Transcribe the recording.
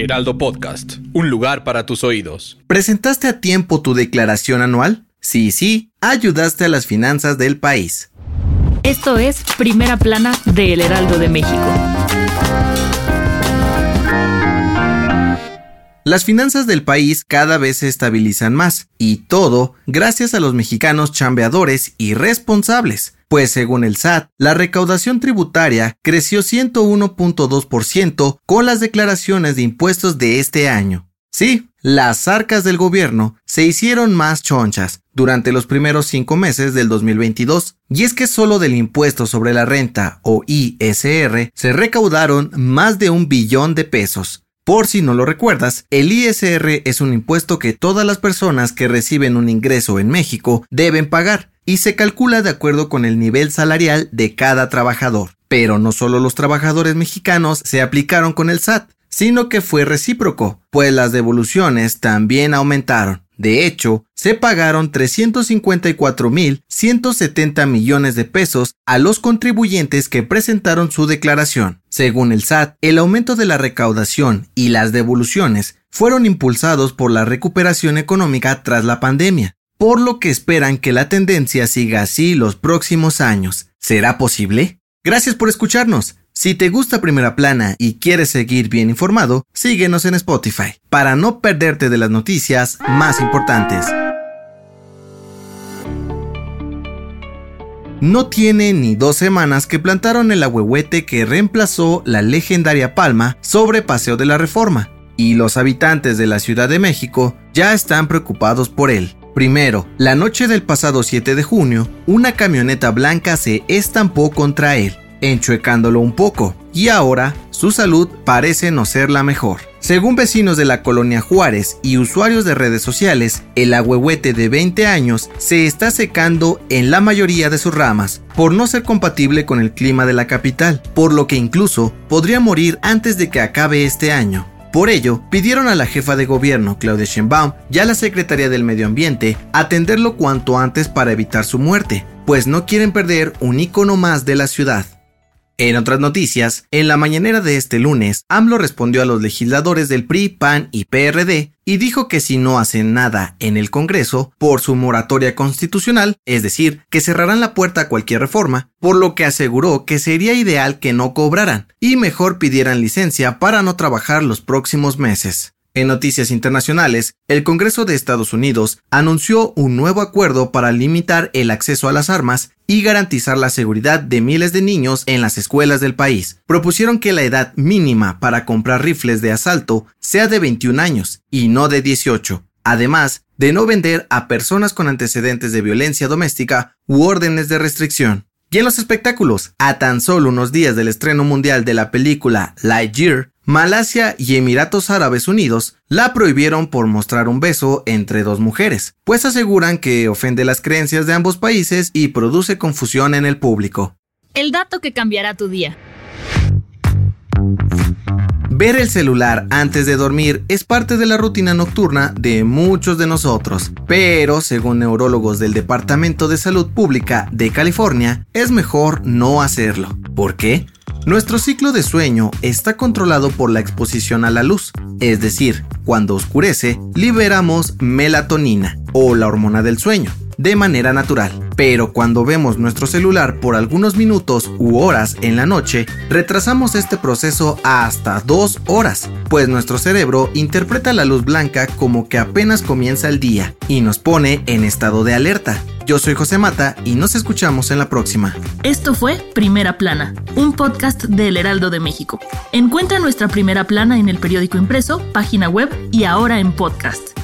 Heraldo Podcast, un lugar para tus oídos. ¿Presentaste a tiempo tu declaración anual? Sí, sí, ayudaste a las finanzas del país. Esto es Primera Plana de El Heraldo de México. Las finanzas del país cada vez se estabilizan más, y todo gracias a los mexicanos chambeadores y responsables, pues según el SAT, la recaudación tributaria creció 101.2% con las declaraciones de impuestos de este año. Sí, las arcas del gobierno se hicieron más chonchas durante los primeros cinco meses del 2022, y es que solo del impuesto sobre la renta o ISR se recaudaron más de un billón de pesos, por si no lo recuerdas, el ISR es un impuesto que todas las personas que reciben un ingreso en México deben pagar y se calcula de acuerdo con el nivel salarial de cada trabajador. Pero no solo los trabajadores mexicanos se aplicaron con el SAT, sino que fue recíproco, pues las devoluciones también aumentaron. De hecho, se pagaron 354.170 millones de pesos a los contribuyentes que presentaron su declaración. Según el SAT, el aumento de la recaudación y las devoluciones fueron impulsados por la recuperación económica tras la pandemia, por lo que esperan que la tendencia siga así los próximos años. ¿Será posible? Gracias por escucharnos. Si te gusta Primera Plana y quieres seguir bien informado, síguenos en Spotify para no perderte de las noticias más importantes. No tiene ni dos semanas que plantaron el ahuehuete que reemplazó la legendaria palma sobre Paseo de la Reforma, y los habitantes de la Ciudad de México ya están preocupados por él. Primero, la noche del pasado 7 de junio, una camioneta blanca se estampó contra él enchuecándolo un poco, y ahora su salud parece no ser la mejor. Según vecinos de la colonia Juárez y usuarios de redes sociales, el agüehuete de 20 años se está secando en la mayoría de sus ramas, por no ser compatible con el clima de la capital, por lo que incluso podría morir antes de que acabe este año. Por ello, pidieron a la jefa de gobierno, Claudia Sheinbaum, y a la Secretaría del Medio Ambiente atenderlo cuanto antes para evitar su muerte, pues no quieren perder un icono más de la ciudad. En otras noticias, en la mañanera de este lunes, AMLO respondió a los legisladores del PRI, PAN y PRD y dijo que si no hacen nada en el Congreso por su moratoria constitucional, es decir, que cerrarán la puerta a cualquier reforma, por lo que aseguró que sería ideal que no cobraran y mejor pidieran licencia para no trabajar los próximos meses. En noticias internacionales, el Congreso de Estados Unidos anunció un nuevo acuerdo para limitar el acceso a las armas y garantizar la seguridad de miles de niños en las escuelas del país. Propusieron que la edad mínima para comprar rifles de asalto sea de 21 años y no de 18, además de no vender a personas con antecedentes de violencia doméstica u órdenes de restricción. Y en los espectáculos, a tan solo unos días del estreno mundial de la película Lightyear, Malasia y Emiratos Árabes Unidos la prohibieron por mostrar un beso entre dos mujeres, pues aseguran que ofende las creencias de ambos países y produce confusión en el público. El dato que cambiará tu día. Ver el celular antes de dormir es parte de la rutina nocturna de muchos de nosotros, pero según neurólogos del Departamento de Salud Pública de California, es mejor no hacerlo. ¿Por qué? Nuestro ciclo de sueño está controlado por la exposición a la luz, es decir, cuando oscurece, liberamos melatonina o la hormona del sueño de manera natural. Pero cuando vemos nuestro celular por algunos minutos u horas en la noche, retrasamos este proceso hasta dos horas, pues nuestro cerebro interpreta la luz blanca como que apenas comienza el día y nos pone en estado de alerta. Yo soy José Mata y nos escuchamos en la próxima. Esto fue Primera Plana, un podcast del Heraldo de México. Encuentra nuestra Primera Plana en el periódico impreso, página web y ahora en podcast.